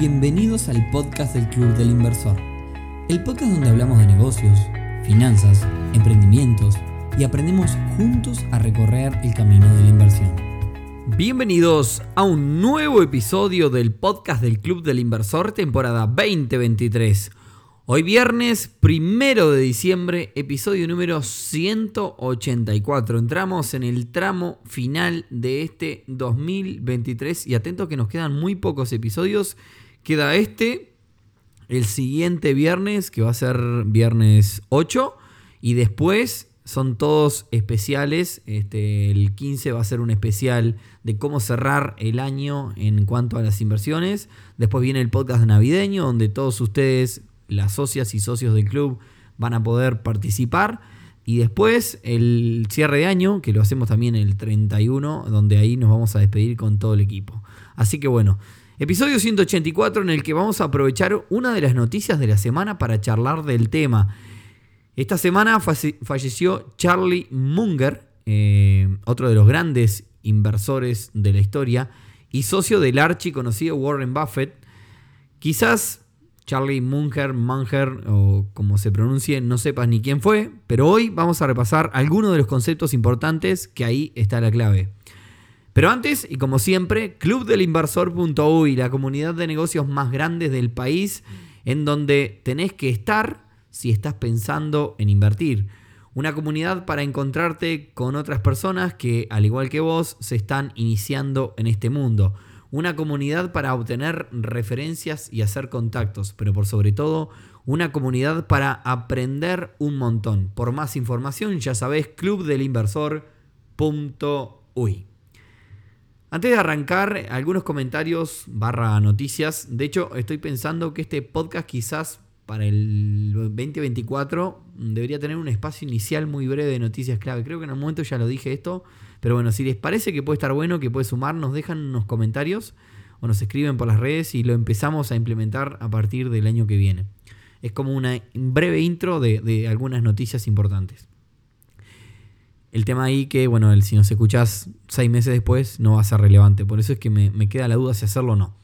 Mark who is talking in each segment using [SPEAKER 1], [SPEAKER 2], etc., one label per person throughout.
[SPEAKER 1] Bienvenidos al podcast del Club del Inversor, el podcast donde hablamos de negocios, finanzas, emprendimientos y aprendemos juntos a recorrer el camino de la inversión.
[SPEAKER 2] Bienvenidos a un nuevo episodio del podcast del Club del Inversor temporada 2023. Hoy viernes primero de diciembre, episodio número 184. Entramos en el tramo final de este 2023 y atento que nos quedan muy pocos episodios. Queda este, el siguiente viernes, que va a ser viernes 8, y después son todos especiales. Este, el 15 va a ser un especial de cómo cerrar el año en cuanto a las inversiones. Después viene el podcast navideño, donde todos ustedes las socias y socios del club van a poder participar. Y después el cierre de año, que lo hacemos también el 31, donde ahí nos vamos a despedir con todo el equipo. Así que bueno, episodio 184 en el que vamos a aprovechar una de las noticias de la semana para charlar del tema. Esta semana falleció Charlie Munger, eh, otro de los grandes inversores de la historia y socio del archi conocido Warren Buffett. Quizás Charlie Munger, Munger o como se pronuncie, no sepas ni quién fue, pero hoy vamos a repasar algunos de los conceptos importantes que ahí está la clave. Pero antes, y como siempre, clubdelinversor.uy, la comunidad de negocios más grandes del país, en donde tenés que estar si estás pensando en invertir. Una comunidad para encontrarte con otras personas que, al igual que vos, se están iniciando en este mundo una comunidad para obtener referencias y hacer contactos, pero por sobre todo una comunidad para aprender un montón. Por más información ya sabés clubdelinversor.uy. Antes de arrancar, algunos comentarios barra noticias. De hecho, estoy pensando que este podcast quizás para el 2024 debería tener un espacio inicial muy breve de noticias clave. Creo que en un momento ya lo dije esto, pero bueno, si les parece que puede estar bueno, que puede sumar, nos dejan unos comentarios o nos escriben por las redes y lo empezamos a implementar a partir del año que viene. Es como una breve intro de, algunas noticias importantes. El tema ahí que, bueno, si nos escuchás seis meses después no va a ser relevante. Por eso es que me, me queda la duda si hacerlo o no.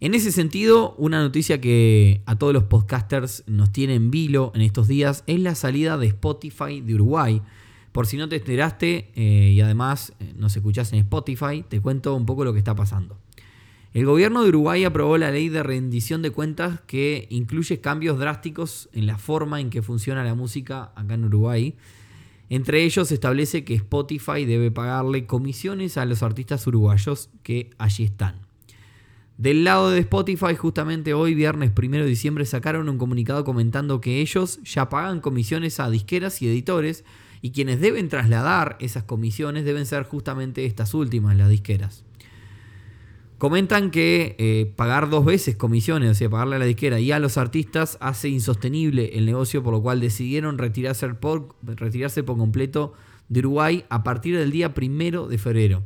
[SPEAKER 2] En ese sentido, una noticia que a todos los podcasters nos tiene en vilo en estos días es la salida de Spotify de Uruguay. Por si no te enteraste eh, y además eh, nos escuchás en Spotify, te cuento un poco lo que está pasando. El gobierno de Uruguay aprobó la ley de rendición de cuentas que incluye cambios drásticos en la forma en que funciona la música acá en Uruguay. Entre ellos establece que Spotify debe pagarle comisiones a los artistas uruguayos que allí están. Del lado de Spotify, justamente hoy, viernes 1 de diciembre, sacaron un comunicado comentando que ellos ya pagan comisiones a disqueras y editores y quienes deben trasladar esas comisiones deben ser justamente estas últimas, las disqueras. Comentan que eh, pagar dos veces comisiones, o sea, pagarle a la disquera y a los artistas, hace insostenible el negocio, por lo cual decidieron retirarse por, retirarse por completo de Uruguay a partir del día primero de febrero.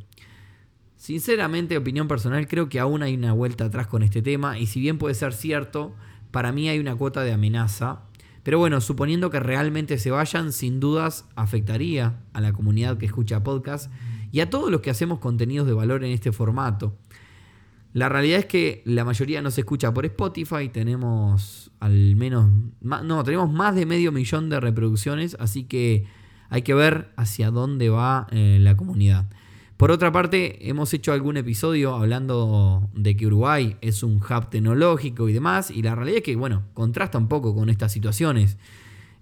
[SPEAKER 2] Sinceramente, opinión personal, creo que aún hay una vuelta atrás con este tema y si bien puede ser cierto, para mí hay una cuota de amenaza pero bueno, suponiendo que realmente se vayan, sin dudas afectaría a la comunidad que escucha podcast y a todos los que hacemos contenidos de valor en este formato. La realidad es que la mayoría nos escucha por Spotify, tenemos al menos, no, tenemos más de medio millón de reproducciones, así que hay que ver hacia dónde va eh, la comunidad. Por otra parte, hemos hecho algún episodio hablando de que Uruguay es un hub tecnológico y demás, y la realidad es que, bueno, contrasta un poco con estas situaciones.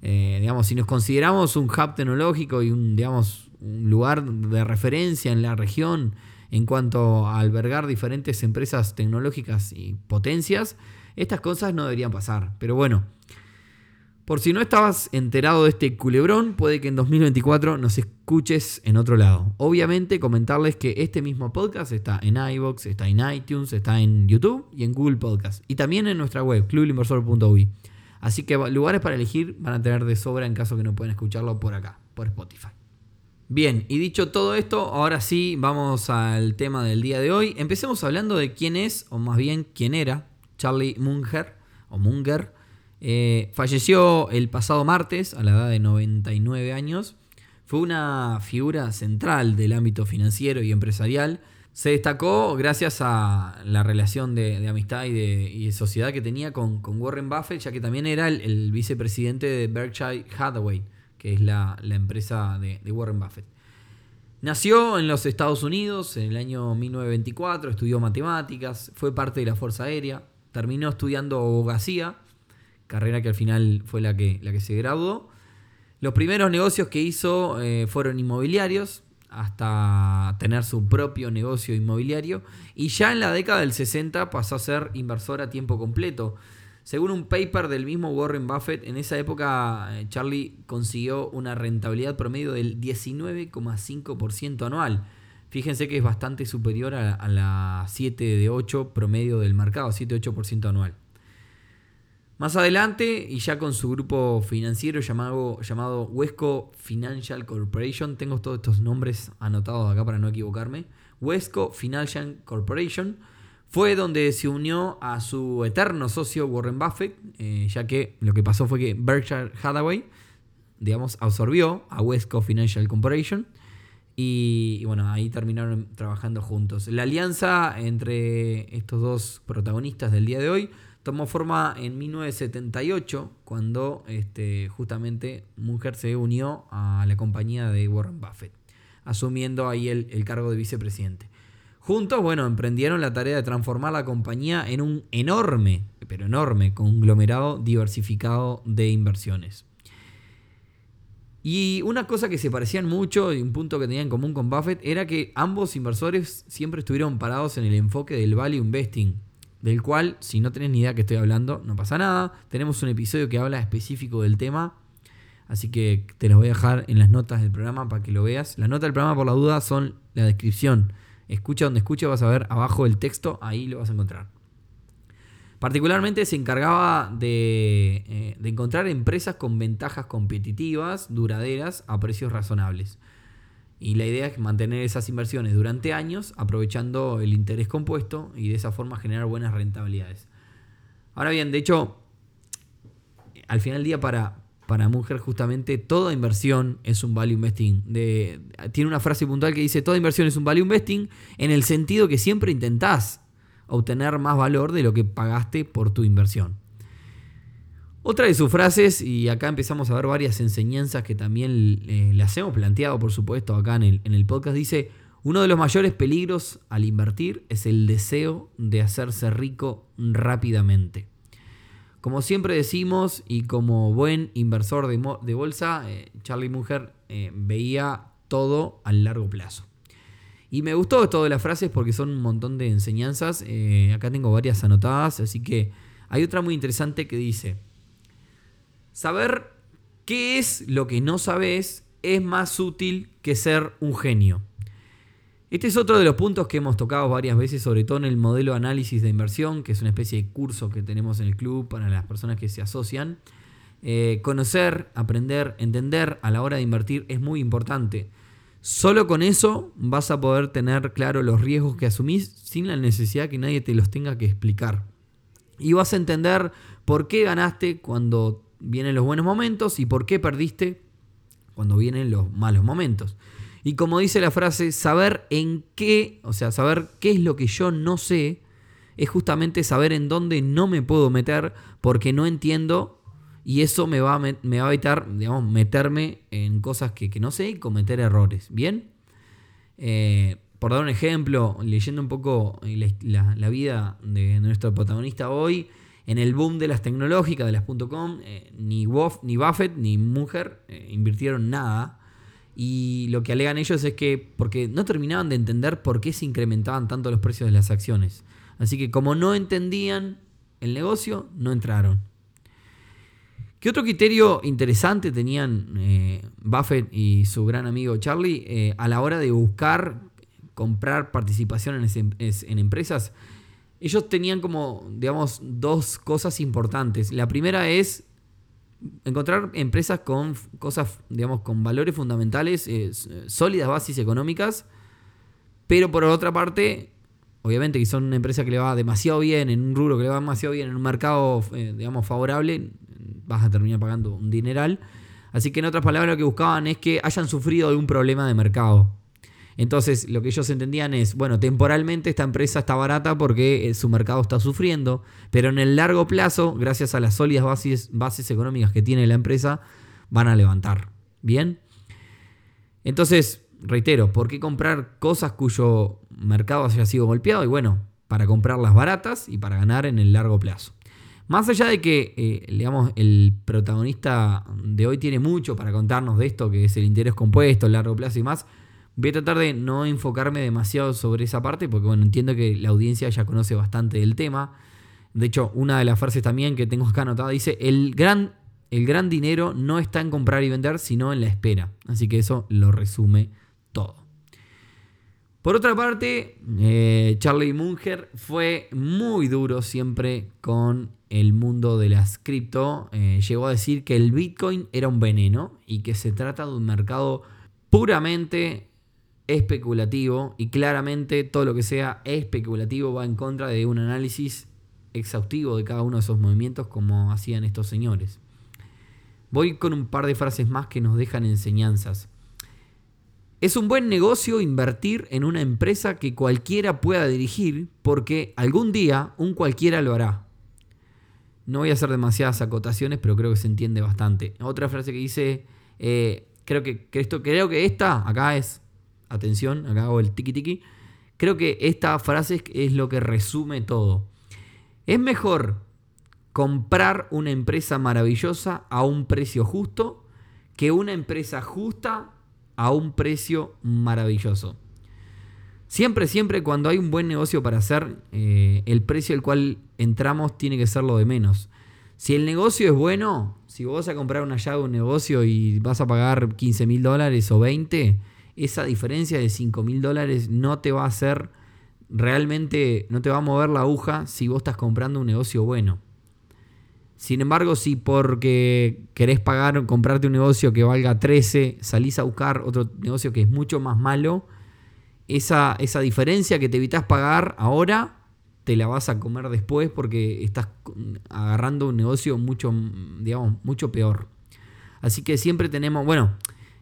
[SPEAKER 2] Eh, digamos, si nos consideramos un hub tecnológico y un, digamos, un lugar de referencia en la región en cuanto a albergar diferentes empresas tecnológicas y potencias, estas cosas no deberían pasar. Pero bueno, por si no estabas enterado de este culebrón, puede que en 2024 nos escuches en otro lado. Obviamente, comentarles que este mismo podcast está en iVoox, está en iTunes, está en YouTube y en Google Podcast. Y también en nuestra web, clubinversor.uy. Así que lugares para elegir van a tener de sobra en caso que no puedan escucharlo por acá, por Spotify. Bien, y dicho todo esto, ahora sí vamos al tema del día de hoy. Empecemos hablando de quién es, o más bien quién era, Charlie Munger, o Munger eh, falleció el pasado martes a la edad de 99 años. Fue una figura central del ámbito financiero y empresarial, Se destacó gracias a la relación de, amistad y de, sociedad que tenía con, Warren Buffett, ya que también era el, vicepresidente de Berkshire Hathaway, que es la, empresa de, Warren Buffett. Nació en los Estados Unidos en el año 1924, estudió matemáticas, fue parte de la Fuerza Aérea, terminó estudiando abogacía, carrera que al final fue la que, la que se graduó. Los primeros negocios que hizo eh, fueron inmobiliarios, hasta tener su propio negocio inmobiliario y ya en la década del 60 pasó a ser inversor a tiempo completo. Según un paper del mismo Warren Buffett, en esa época eh, Charlie consiguió una rentabilidad promedio del 19,5% anual. Fíjense que es bastante superior a, la 7 de 8 promedio del mercado, 7-8% anual. Más adelante, y ya con su grupo financiero llamado, llamado Wesco Financial Corporation, tengo todos estos nombres anotados acá para no equivocarme, Wesco Financial Corporation, fue donde se unió a su eterno socio Warren Buffett, eh, ya que lo que pasó fue que Berkshire Hathaway, digamos, absorbió a Wesco Financial Corporation. Y, bueno, ahí terminaron trabajando juntos. La alianza entre estos dos protagonistas del día de hoy tomó forma en 1978, cuando este, justamente Munger se unió a la compañía de Warren Buffett, asumiendo ahí el, cargo de vicepresidente. Juntos, bueno, emprendieron la tarea de transformar la compañía en un enorme, pero enorme, conglomerado diversificado de inversiones. Y una cosa que se parecían mucho y un punto que tenían en común con Buffett era que ambos inversores siempre estuvieron parados en el enfoque del value investing, del cual, si no tenés ni idea que estoy hablando, no pasa nada. Tenemos un episodio que habla específico del tema, así que te los voy a dejar en las notas del programa para que lo veas. Las notas del programa, por la duda, son la descripción. Escucha donde escucha, vas a ver abajo el texto, ahí lo vas a encontrar. Particularmente se encargaba de, eh, de encontrar empresas con ventajas competitivas, duraderas, a precios razonables. Y la idea es mantener esas inversiones durante años, aprovechando el interés compuesto y de esa forma generar buenas rentabilidades. Ahora bien, de hecho, al final del día para, para Mujer justamente toda inversión es un value investing. Tiene una frase puntual que dice, toda inversión es un value investing en el sentido que siempre intentás obtener más valor de lo que pagaste por tu inversión. Otra de sus frases, y acá empezamos a ver varias enseñanzas que también eh, las hemos planteado, por supuesto, acá en el podcast, dice, uno de los mayores peligros al invertir es el deseo de hacerse rico rápidamente. Como siempre decimos, y como buen inversor de, bolsa, eh, Charlie Munger eh, veía todo a largo plazo. Y me gustó esto de las frases porque son un montón de enseñanzas. acá tengo varias anotadas, así que hay otra muy interesante que dice, Saber qué es lo que no sabes es más útil que ser un genio. Este es otro de los puntos que hemos tocado varias veces, sobre todo en el modelo de análisis de inversión, que es una especie de curso que tenemos en el club para las personas que se asocian. Eh, conocer, aprender, entender a la hora de invertir es muy importante. Solo con eso vas a poder tener claro los riesgos que asumís sin la necesidad que nadie te los tenga que explicar. Y vas a entender por qué ganaste cuando vienen los buenos momentos y por qué perdiste cuando vienen los malos momentos. Y como dice la frase, saber en qué, o sea, saber qué es lo que yo no sé, es justamente saber en dónde no me puedo meter porque no entiendo y eso me va a, me va a evitar, digamos, meterme en cosas que, no sé y cometer errores. ¿Bien? Eh, por dar un ejemplo, leyendo un poco la, vida de nuestro protagonista hoy, en el boom de las tecnológicas, de las .com, eh, ni, ni Buffett ni Munger eh, invirtieron nada. Y lo que alegan ellos es que porque no terminaban de entender por qué se incrementaban tanto los precios de las acciones. Así que como no entendían el negocio, no entraron. ¿Qué otro criterio interesante tenían eh, Buffett y su gran amigo Charlie a la hora de buscar comprar participación en empresas? ellos tenían como, digamos, dos cosas importantes. La primera es encontrar empresas con cosas, digamos, con valores fundamentales, eh, sólidas bases económicas, pero por otra parte, obviamente que son una empresa que le va demasiado bien, en un rubro que le va demasiado bien, en un mercado, eh, digamos, favorable, vas a terminar pagando un dineral. Así que en otras palabras lo que buscaban es que hayan sufrido algún problema de mercado. Entonces, lo que ellos entendían es, bueno, temporalmente esta empresa está barata porque eh, su mercado está sufriendo, pero en el largo plazo, gracias a las sólidas bases, bases económicas que tiene la empresa, van a levantar. ¿Bien? Entonces, reitero, ¿por qué comprar cosas cuyo mercado haya sido golpeado? Y bueno, para comprarlas baratas y para ganar en el largo plazo. Más allá de que, eh, digamos, el protagonista de hoy tiene mucho para contarnos de esto, que es el interés compuesto, el largo plazo y más, voy a tratar de no enfocarme demasiado sobre esa parte, porque bueno, entiendo que la audiencia ya conoce bastante del tema. De hecho, una de las frases también que tengo acá anotada dice, el gran, el gran dinero no está en comprar y vender, sino en la espera. Así que eso lo resume todo. Por otra parte, eh, Charlie Munger fue muy duro siempre con el mundo de las cripto. Eh, llegó a decir que el Bitcoin era un veneno y que se trata de un mercado puramente especulativo y claramente todo lo que sea especulativo va en contra de un análisis exhaustivo de cada uno de esos movimientos como hacían estos señores. Voy con un par de frases más que nos dejan enseñanzas. Es un buen negocio invertir en una empresa que cualquiera pueda dirigir porque algún día un cualquiera lo hará. No voy a hacer demasiadas acotaciones, pero creo que se entiende bastante. Otra frase que dice, eh, creo, que, esto, creo que esta, acá es, atención, acá hago el tiki tiki, creo que esta frase es lo que resume todo. Es mejor comprar una empresa maravillosa a un precio justo que una empresa justa a un precio maravilloso. Siempre, siempre cuando hay un buen negocio para hacer, eh, el precio al cual entramos tiene que ser lo de menos. Si el negocio es bueno, si vos vas a comprar una llave de un negocio y vas a pagar 15 mil dólares o 20, esa diferencia de 5 mil dólares no te va a hacer realmente, no te va a mover la aguja si vos estás comprando un negocio bueno. Sin embargo, si porque querés pagar, comprarte un negocio que valga 13, salís a buscar otro negocio que es mucho más malo, esa, esa diferencia que te evitas pagar ahora, te la vas a comer después porque estás agarrando un negocio mucho, digamos, mucho peor. Así que siempre tenemos, bueno,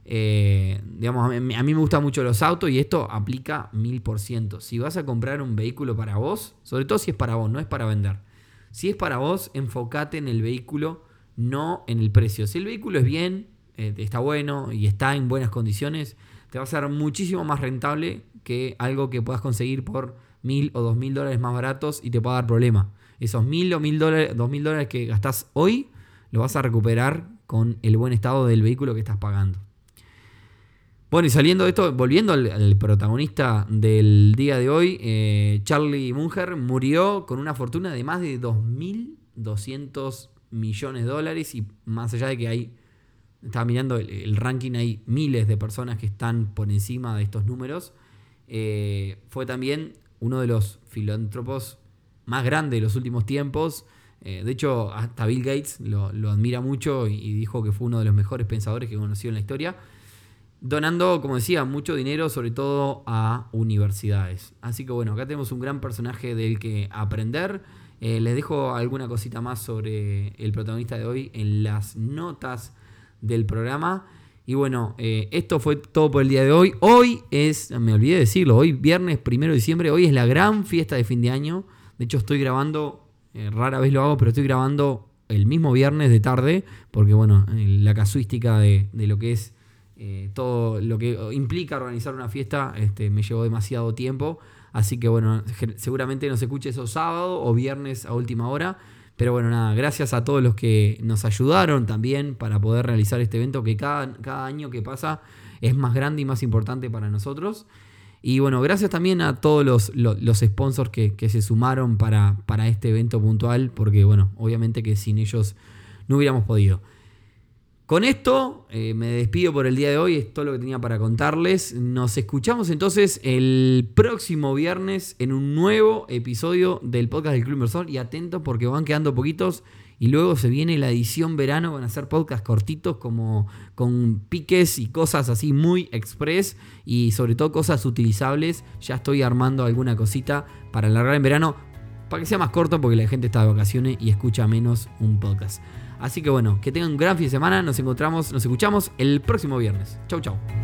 [SPEAKER 2] eh, digamos, a mí, me gustan mucho los autos y esto aplica mil por ciento. Si vas a comprar un vehículo para vos, sobre todo si es para vos, no es para vender si es para vos, enfócate en el vehículo, no en el precio. Si el vehículo es bien, eh, está bueno y está en buenas condiciones, te va a ser muchísimo más rentable que algo que puedas conseguir por mil o dos mil dólares más baratos y te pueda dar problema. Esos mil o mil dólares, dos mil dólares que gastás hoy, lo vas a recuperar con el buen estado del vehículo que estás pagando. Bueno, y saliendo de esto, volviendo al, protagonista del día de hoy, eh, Charlie Munger murió con una fortuna de más de 2.200 millones de dólares y más allá de que hay, estaba mirando el, ranking, hay miles de personas que están por encima de estos números, eh, fue también uno de los filántropos más grandes de los últimos tiempos. Eh, de hecho, hasta Bill Gates lo, admira mucho y, y dijo que fue uno de los mejores pensadores que conoció en la historia donando, como decía, mucho dinero, sobre todo a universidades. Así que bueno, acá tenemos un gran personaje del que aprender. Eh, les dejo alguna cosita más sobre el protagonista de hoy en las notas del programa. Y bueno, eh, esto fue todo por el día de hoy. Hoy es, me olvidé de decirlo, hoy viernes primero de diciembre, hoy es la gran fiesta de fin de año. De hecho, estoy grabando, eh, rara vez lo hago, pero estoy grabando el mismo viernes de tarde, porque bueno, la casuística de lo que es eh, todo lo que implica organizar una fiesta este, me llevó demasiado tiempo. Así que bueno, seguramente nos escuche eso sábado o viernes a última hora. Pero bueno, nada, gracias a todos los que nos ayudaron también para poder realizar este evento que cada, cada año que pasa es más grande y más importante para nosotros. Y bueno, gracias también a todos los, los, sponsors que, que, se sumaron para, para este evento puntual, porque bueno, obviamente que sin ellos no hubiéramos podido. Con esto eh, me despido por el día de hoy, es todo lo que tenía para contarles. Nos escuchamos entonces el próximo viernes en un nuevo episodio del podcast del Club Inversor y atentos porque van quedando poquitos y luego se viene la edición verano, van a ser podcasts cortitos como con piques y cosas así muy express y sobre todo cosas utilizables. Ya estoy armando alguna cosita para alargar en verano para que sea más corto porque la gente está de vacaciones y escucha menos un podcast. Así que bueno, que tengan un gran fin de semana. Nos encontramos, nos escuchamos el próximo viernes. Chau, chau.